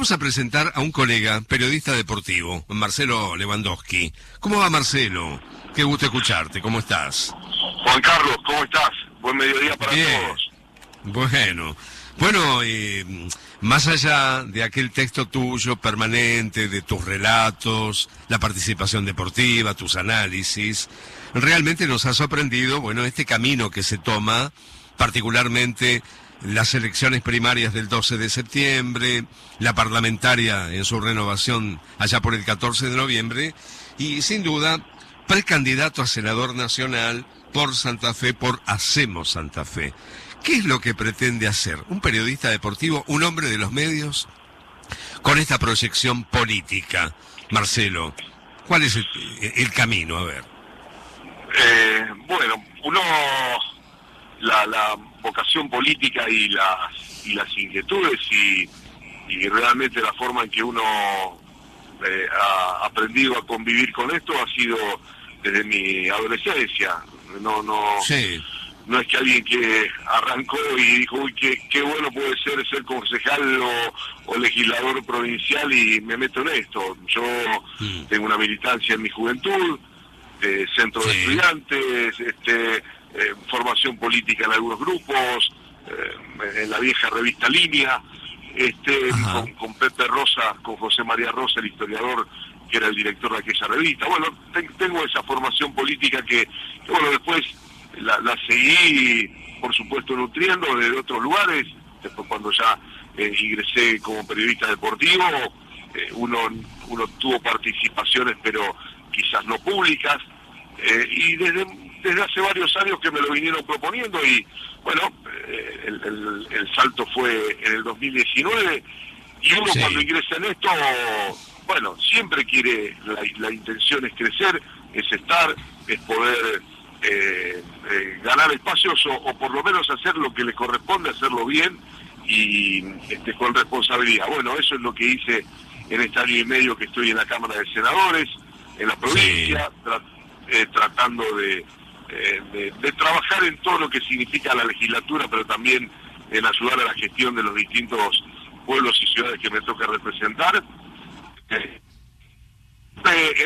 vamos a presentar a un colega, periodista deportivo, Marcelo Lewandowski. ¿Cómo va Marcelo? Qué gusto escucharte, ¿cómo estás? Juan Carlos, ¿cómo estás? Buen mediodía para todos. Bueno, bueno, eh, más allá de aquel texto tuyo permanente, de tus relatos, la participación deportiva, tus análisis, realmente nos ha sorprendido, bueno, este camino que se toma, particularmente las elecciones primarias del 12 de septiembre, la parlamentaria en su renovación allá por el 14 de noviembre, y sin duda, precandidato a senador nacional por Santa Fe, por Hacemos Santa Fe. ¿Qué es lo que pretende hacer un periodista deportivo, un hombre de los medios, con esta proyección política? Marcelo, ¿cuál es el, camino? A ver. Eh, bueno, uno, la, vocación política y las, y las inquietudes y, realmente la forma en que uno eh, ha aprendido a convivir con esto ha sido desde mi adolescencia. No, no. Sí no es que alguien que arrancó y dijo, uy, qué, bueno puede ser ser concejal o, legislador provincial y me meto en esto. Yo mm. tengo una militancia en mi juventud, de centro de estudiantes, este, eh, formación política en algunos grupos, eh, en la vieja revista Línea, este, con, Pepe Rosa, con José María Rosa, el historiador que era el director de aquella revista. Bueno, tengo esa formación política que bueno, después la, seguí, por supuesto, nutriendo desde otros lugares. Después, cuando ya eh, ingresé como periodista deportivo, eh, uno, uno tuvo participaciones, pero quizás no públicas. Eh, y desde, desde hace varios años que me lo vinieron proponiendo y bueno, el, el, salto fue en el 2019 y uno cuando ingresa en esto, bueno, siempre quiere, la, la intención es crecer, es estar, es poder eh, eh, ganar espacios o, por lo menos hacer lo que le corresponde, hacerlo bien y este, con responsabilidad. Bueno, eso es lo que hice en este año y medio que estoy en la Cámara de Senadores, en la provincia, eh, tratando de, de, trabajar en todo lo que significa la legislatura, pero también en ayudar a la gestión de los distintos pueblos y ciudades que me toca representar. en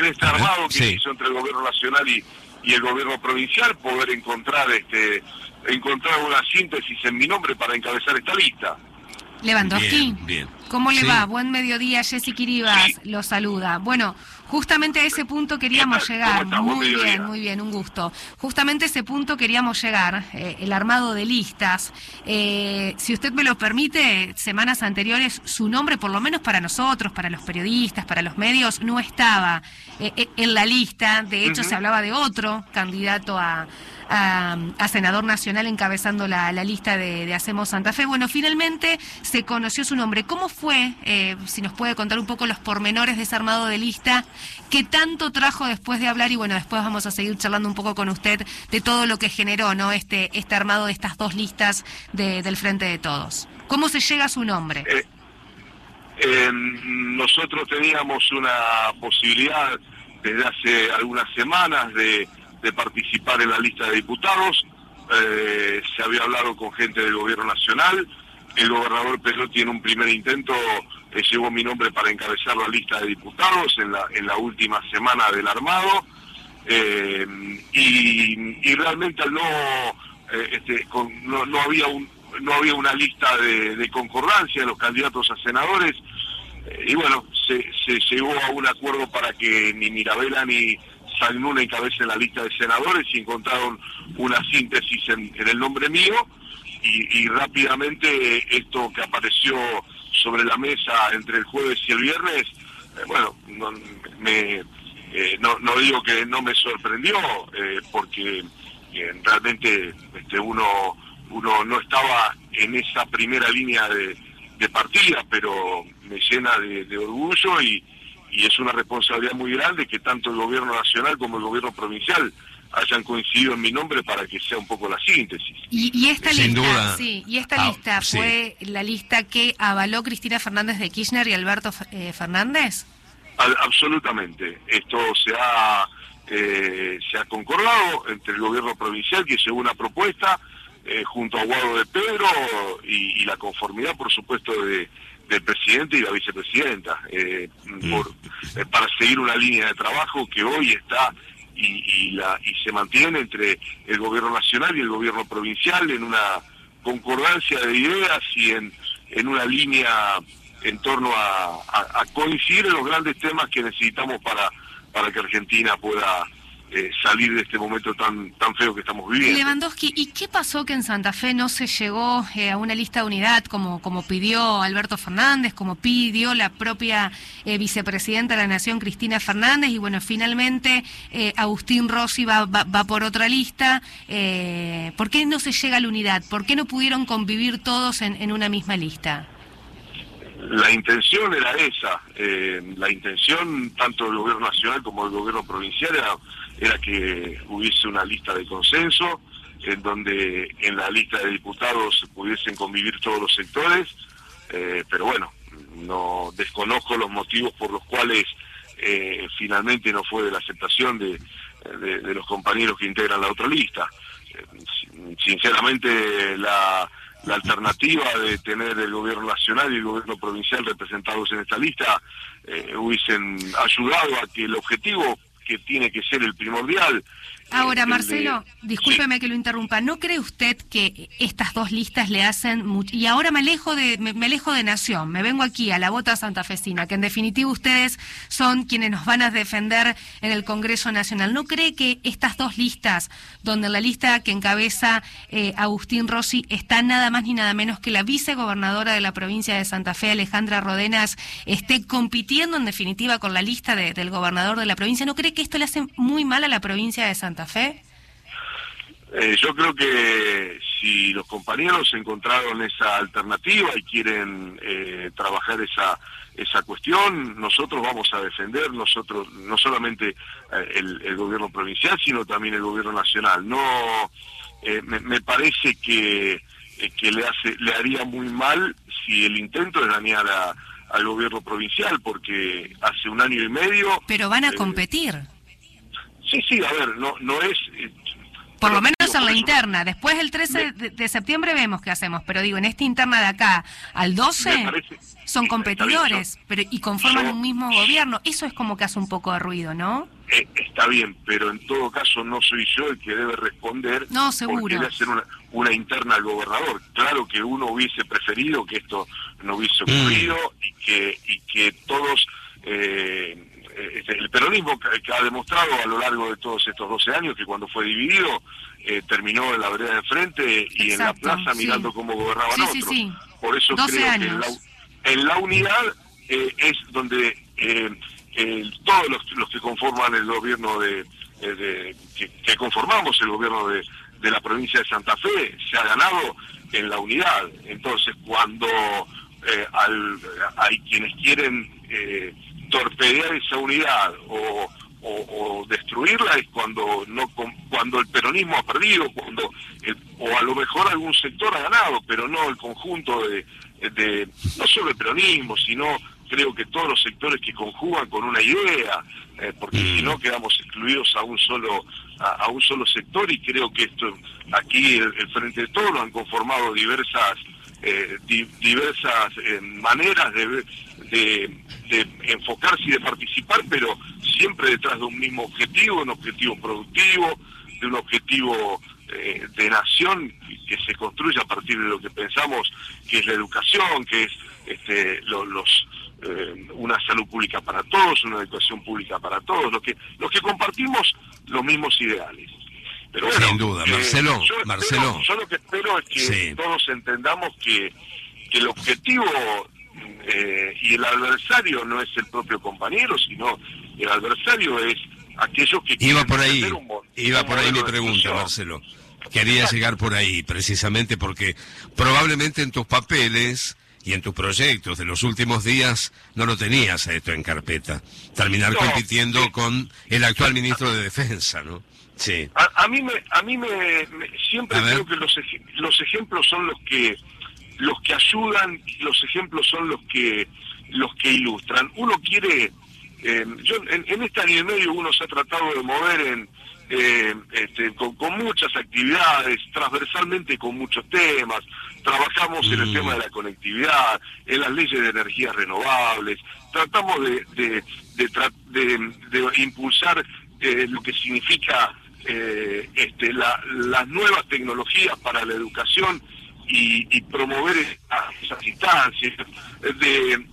este armado que se hizo entre el gobierno nacional y, y el gobierno provincial poder encontrar este encontrar una síntesis en mi nombre para encabezar esta lista. Lewandowski, bien, ¿cómo le va? Buen mediodía, Jessy Kiribas lo saluda. Bueno, justamente a ese punto queríamos llegar. Muy bien, muy bien, un gusto. Justamente a ese punto queríamos llegar, eh, el armado de listas. Eh, si usted me lo permite, semanas anteriores su nombre, por lo menos para nosotros, para los periodistas, para los medios, no estaba eh, en la lista. De hecho, se hablaba de otro candidato a a, senador nacional encabezando la, lista de, Hacemos Santa Fe. Bueno, finalmente se conoció su nombre. ¿Cómo fue, eh, si nos puede contar un poco los pormenores de ese armado de lista? ¿Qué tanto trajo después de hablar? Y bueno, después vamos a seguir charlando un poco con usted de todo lo que generó ¿no? este, este armado de estas dos listas del Frente de Todos. ¿Cómo se llega a su nombre? Eh, nosotros teníamos una posibilidad desde hace algunas semanas de de participar en la lista de diputados. Eh, se había hablado con gente del gobierno nacional. El gobernador Perotti en un primer intento eh, llevó mi nombre para encabezar la lista de diputados en la, en la última semana del armado. Eh, y, realmente no, este, no, había un, no había una lista de, concordancia de los candidatos a senadores. y bueno, se, llegó a un acuerdo para que ni Mirabela ni San encabeza en la lista de senadores y encontraron una síntesis en, el nombre mío y, rápidamente esto que apareció sobre la mesa entre el jueves y el viernes, eh, bueno, no, me, eh, no, digo que no me sorprendió, eh, porque realmente este, uno, uno no estaba en esa primera línea de, partida, pero me llena de orgullo y, y es una responsabilidad muy grande que tanto el gobierno nacional como el gobierno provincial hayan coincidido en mi nombre para que sea un poco la síntesis. Y, esta lista, sí, y esta ah, lista fue la lista que avaló Cristina Fernández de Kirchner y Alberto eh, Fernández. absolutamente. Esto se ha eh, se ha concordado entre el gobierno provincial que llevó una propuesta eh, junto a Guado de Pedro y, la conformidad, por supuesto, de, del presidente y la vicepresidenta, eh, mm. eh, para seguir una línea de trabajo que hoy está y, la, y se mantiene entre el gobierno nacional y el gobierno provincial en una concordancia de ideas y en, en una línea en torno a, a coincidir en los grandes temas que necesitamos para, para que Argentina pueda eh, salir de este momento tan tan feo que estamos viviendo. Lewandowski, ¿y qué pasó que en Santa Fe no se llegó eh, a una lista de unidad como, como pidió Alberto Fernández, como pidió la propia eh, vicepresidenta de la Nación, Cristina Fernández? Y bueno, finalmente Agustín Rossi va, va, por otra lista. ¿Por qué no se llega a la unidad? ¿Por qué no pudieron convivir todos en, en una misma lista? La intención era esa, la intención tanto del gobierno nacional como del gobierno provincial era era que hubiese una lista de consenso, en donde en la lista de diputados pudiesen convivir todos los sectores, eh, pero bueno, no desconozco los motivos por los cuales eh, finalmente no fue de la aceptación de, los compañeros que integran la otra lista. Eh, sinceramente, la alternativa de tener el gobierno nacional y el gobierno provincial representados en esta lista hubiesen ayudado a que el objetivo que tiene que ser el primordial. Ahora, Marcelo, discúlpeme que lo interrumpa. ¿No cree usted que estas dos listas le hacen mucho? Y ahora me alejo de me, alejo de Nación, me vengo aquí a la bota santafesina, que en definitiva ustedes son quienes nos van a defender en el Congreso Nacional. ¿No cree que estas dos listas, donde la lista que encabeza eh, Agustín Rossi está nada más ni nada menos que la vicegobernadora de la provincia de Santa Fe, Alejandra Rodenas, esté compitiendo en definitiva con la lista del gobernador de la provincia? ¿No cree que esto le hace muy mal a la provincia de Santa Fe? Fe? Eh, yo creo que si los compañeros encontraron esa alternativa y quieren eh, trabajar esa esa cuestión, nosotros vamos a defender nosotros no solamente eh, el, gobierno provincial, sino también el gobierno nacional. No, me, parece que que le hace le haría muy mal si el intento es dañar al gobierno provincial, porque hace un año y medio. Pero van a competir. Sí, sí, a ver, no, no es... Eh, por lo menos en la interna. Después el 13 de, septiembre vemos qué hacemos, pero digo, en esta interna de acá al 12 son competidores pero y conforman un mismo gobierno. Eso es como que hace un poco de ruido, ¿no? Eh, está bien, pero en todo caso no soy yo el que debe responder. No, seguro. Porque debe hacer una, una interna al gobernador. Claro que uno hubiese preferido que esto no hubiese mm. ocurrido y que y que todos eh, el peronismo que, ha demostrado a lo largo de todos estos 12 años que cuando fue dividido eh, terminó en la vereda de frente y en la plaza mirando cómo gobernaban otros. Por eso creo que en la, unidad eh, es donde todos los, que conforman el gobierno de, que, conformamos el gobierno de, de la provincia de Santa Fe se ha ganado en la unidad. Entonces cuando al, hay quienes quieren torpedear esa unidad o, destruirla es cuando no cuando el peronismo ha perdido, cuando o a lo mejor algún sector ha ganado, pero no el conjunto de, de no solo el peronismo, sino creo que todos los sectores que conjugan con una idea, eh, porque si no quedamos excluidos a un solo a, un solo sector y creo que esto aquí el, frente de todo lo han conformado diversas eh, diversas eh, maneras de, de, de enfocarse y de participar, pero siempre detrás de un mismo objetivo, un objetivo productivo, de un objetivo eh, de nación que se construye a partir de lo que pensamos que es la educación, que es este, los, eh, una salud pública para todos, una educación pública para todos, los que, los que compartimos los mismos ideales. Pero Sin duda, Marcelo, yo Marcelo. yo lo que espero es que todos entendamos que, que el objetivo eh, y el adversario no es el propio compañero, sino el adversario es aquellos que iba por ahí, iba por ahí mi pregunta, Marcelo. Quería llegar por ahí, precisamente porque probablemente en tus papeles y en tus proyectos de los últimos días no lo tenías a esto en carpeta. Terminar compitiendo con el actual ministro de Defensa, ¿no? Sí. A, mí me, a mí me, siempre creo que los, los ejemplos son los que los que ayudan, los ejemplos son los que los que ilustran. Uno quiere, eh, yo en, este año y medio uno se ha tratado de mover en, eh, este, con, muchas actividades, transversalmente con muchos temas. Trabajamos en el mm. tema de la conectividad, en las leyes de energías renovables. Tratamos de, de, impulsar eh, lo que significa eh, este, las nuevas tecnologías para la educación y, promover esas instancias de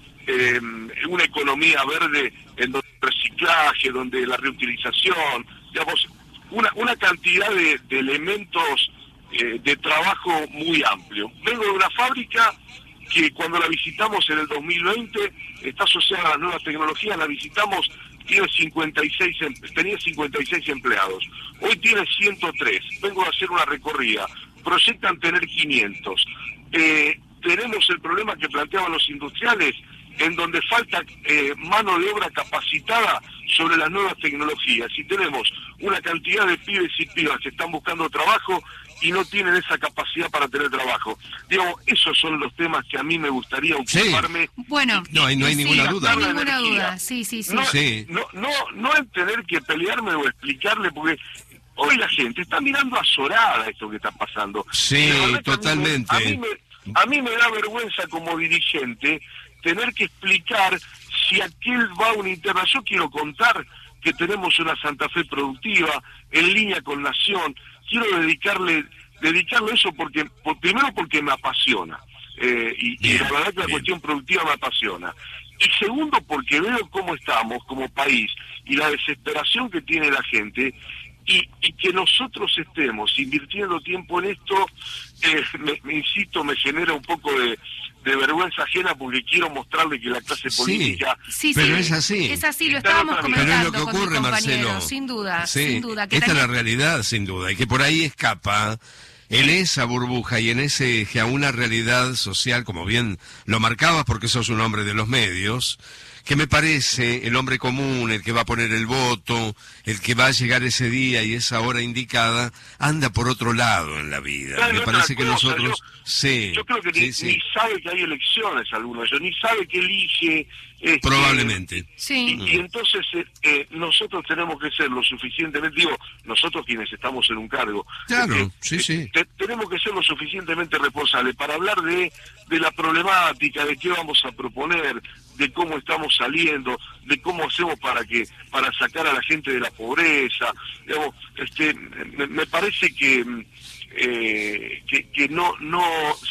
una economía verde en donde el reciclaje, donde la reutilización, digamos, una, una cantidad de, elementos eh, de trabajo muy amplio. Vengo de una fábrica que cuando la visitamos en el 2020 está asociada a las nuevas tecnologías, la visitamos, tiene 56, em, tenía 56 empleados, hoy tiene 103, vengo a hacer una recorrida, proyectan tener 500. Eh, tenemos el problema que planteaban los industriales, en donde falta eh, mano de obra capacitada sobre las nuevas tecnologías. Y tenemos una cantidad de pibes y pibas que están buscando trabajo y no tienen esa capacidad para tener trabajo. Digo, esos son los temas que a mí me gustaría ocuparme. Bueno, no, hay, no hay ninguna duda. No hay ninguna duda, sí, sí, sí. No, no, no, no en tener que pelearme o explicarle, porque hoy la gente está mirando azorada esto que está pasando. Sí, totalmente. A mí, me, a mí me da vergüenza como dirigente tener que explicar si aquel va a una interna. Yo quiero contar que tenemos una Santa Fe productiva en línea con Nación. Quiero dedicarle dedicarle eso porque primero porque me apasiona eh, y, la verdad que la cuestión productiva me apasiona y segundo porque veo cómo estamos como país y la desesperación que tiene la gente y, que nosotros estemos invirtiendo tiempo en esto, eh, me, insisto, me genera un poco de, vergüenza ajena porque quiero mostrarle que la clase política... Sí, pero es así. Es así, lo estábamos comentando Pero es lo que ocurre, Marcelo. Sin duda, sin duda. Esta es la realidad, sin duda, y que por ahí escapa en esa burbuja y en ese eje a una realidad social, como bien lo marcabas porque sos un hombre de los medios, que me parece el hombre común, el que va a poner el voto, el que va a llegar ese día y esa hora indicada, anda por otro lado en la vida. me parece que nosotros... Yo, sí, yo creo que ni, sabe que hay elecciones algunos, ni sabe que elige... Este, Probablemente. Sí. Y, entonces eh, eh, nosotros tenemos que ser lo suficientemente, digo, nosotros quienes estamos en un cargo, claro, eh, sí, sí. tenemos que ser lo suficientemente responsables para hablar de, de la problemática, de qué vamos a proponer, de cómo estamos saliendo, de cómo hacemos para que para sacar a la gente de la pobreza. este, me, parece que, eh, que, que no no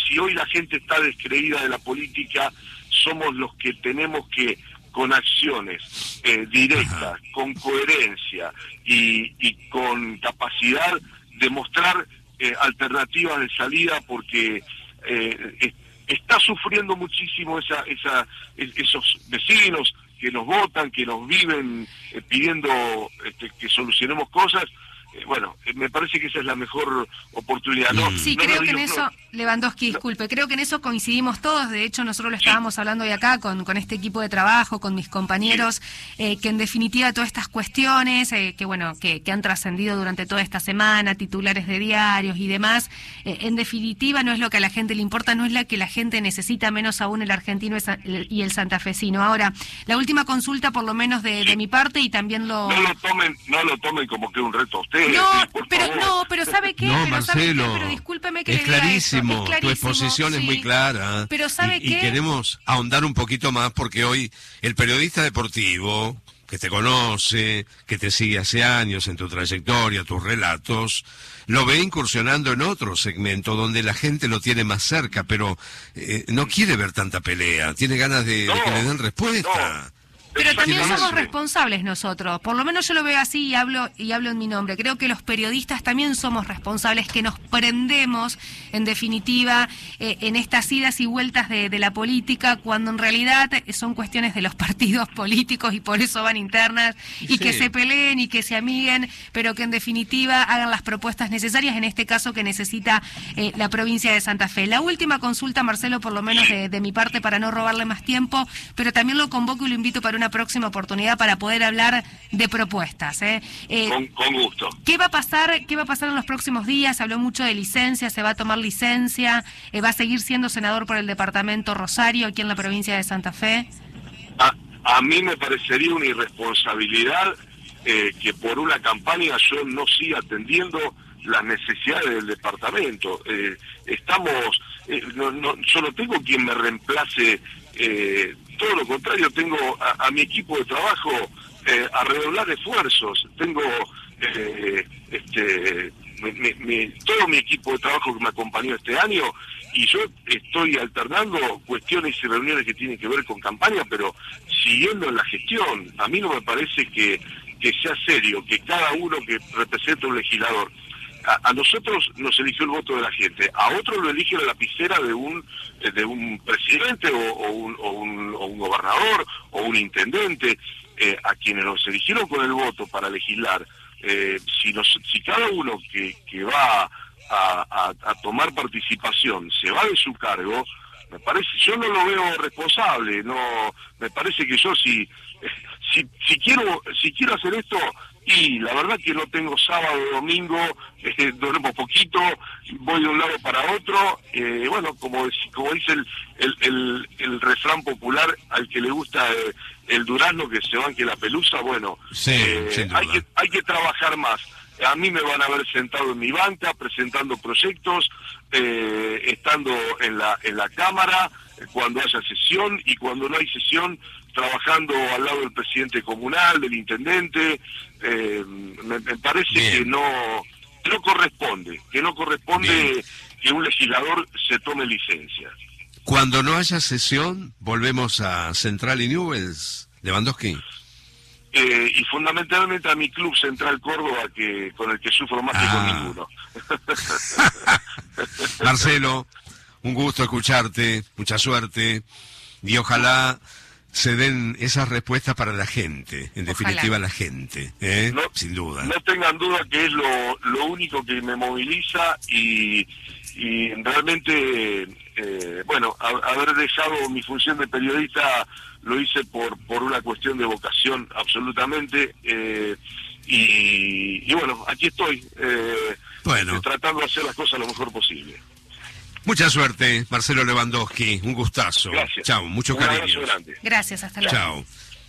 si hoy la gente está descreída de la política, somos los que tenemos que con acciones eh, directas, con coherencia y, y, con capacidad de mostrar eh, alternativas de salida porque eh, está sufriendo muchísimo esa, esos vecinos que nos votan, que nos viven eh, pidiendo este, que solucionemos cosas eh, bueno, eh, me parece que esa es la mejor oportunidad. No, sí, creo que en eso, Lewandowski, disculpe, creo que en eso coincidimos todos. De hecho, nosotros lo estábamos hablando hoy acá con, con este equipo de trabajo, con mis compañeros, eh, que en definitiva todas estas cuestiones, que bueno, que, que han trascendido durante toda esta semana, titulares de diarios y demás, en definitiva no es lo que a la gente le importa, no es la que la gente necesita, menos aún el argentino y el santafesino. Ahora, la última consulta, por lo menos de, de mi parte, y también lo... No lo tomen, no lo tomen como que un reto a usted no, pero no, pero ¿sabe qué? No, pero Marcelo, pero discúlpeme que es, clarísimo, tu exposición es muy clara. Pero ¿sabe y, qué? queremos ahondar un poquito más porque hoy el periodista deportivo que te conoce, que te sigue hace años en tu trayectoria, tus relatos, lo ve incursionando en otro segmento donde la gente lo tiene más cerca, pero eh, no quiere ver tanta pelea, tiene ganas de, que le den respuesta. Pero también somos responsables nosotros, por lo menos yo lo veo así y hablo y hablo en mi nombre. Creo que los periodistas también somos responsables, que nos prendemos, en definitiva, eh, en estas idas y vueltas de, la política, cuando en realidad son cuestiones de los partidos políticos y por eso van internas y que se peleen y que se amiguen, pero que en definitiva hagan las propuestas necesarias, en este caso que necesita eh, la provincia de Santa Fe. La última consulta, Marcelo, por lo menos de, de mi parte, para no robarle más tiempo, pero también lo convoco y lo invito para una próxima oportunidad para poder hablar de propuestas. ¿eh? Eh, con, gusto. ¿Qué va a pasar? ¿Qué va a pasar en los próximos días? Habló mucho de licencia, se va a tomar licencia, eh, va a seguir siendo senador por el departamento Rosario aquí en la provincia de Santa Fe. A, a mí me parecería una irresponsabilidad eh, que por una campaña yo no siga atendiendo las necesidades del departamento. Eh, estamos, eh, yo no tengo quien me reemplace, todo lo contrario, tengo a, mi equipo de trabajo a redoblar esfuerzos, tengo este, todo mi equipo de trabajo que me acompañó este año y yo estoy alternando cuestiones y reuniones que tienen que ver con campaña, pero siguiendo en la gestión. A mí no me parece que, que sea serio, que cada uno que representa un legislador, a, nosotros nos eligió el voto de la gente, a otro lo elige la lapicera de un de un presidente o, un, o, un, gobernador o un intendente, eh, a quienes nos eligieron con el voto para legislar. Eh, si, nos, si cada uno que, que va a, tomar participación se va de su cargo, me parece, yo no lo veo responsable, no, me parece que yo si, si, si quiero, si quiero hacer esto, y la verdad que no tengo sábado, domingo, eh, duermo poquito, voy de un lado para otro, eh, bueno, como, como dice el, el, el, refrán popular, al que le gusta eh, el durazno que se banque la pelusa, bueno, eh, hay, que, hay que trabajar más a mí me van a ver sentado en mi banca presentando proyectos, eh, estando en la, en la Cámara cuando haya sesión y cuando no hay sesión trabajando al lado del presidente comunal, del intendente. Eh, me, parece que no, no corresponde, que no corresponde que un legislador se tome licencia. Cuando no haya sesión, volvemos a Central y Newells, Lewandowski. Eh, y fundamentalmente a mi club Central Córdoba, que con el que sufro más que con ah. ninguno. Marcelo, un gusto escucharte, mucha suerte, y ojalá se den esas respuestas para la gente, en definitiva la gente, ¿eh? sin duda. No tengan duda que es lo, lo único que me moviliza y, y realmente, eh, bueno, haber dejado mi función de periodista lo hice por, por una cuestión de vocación absolutamente. Eh, y, bueno, aquí estoy, eh, tratando de hacer las cosas lo mejor posible. Mucha suerte, Marcelo Lewandowski, un gustazo. Gracias. Chao, mucho cariño. Gracias, hasta luego. Chao.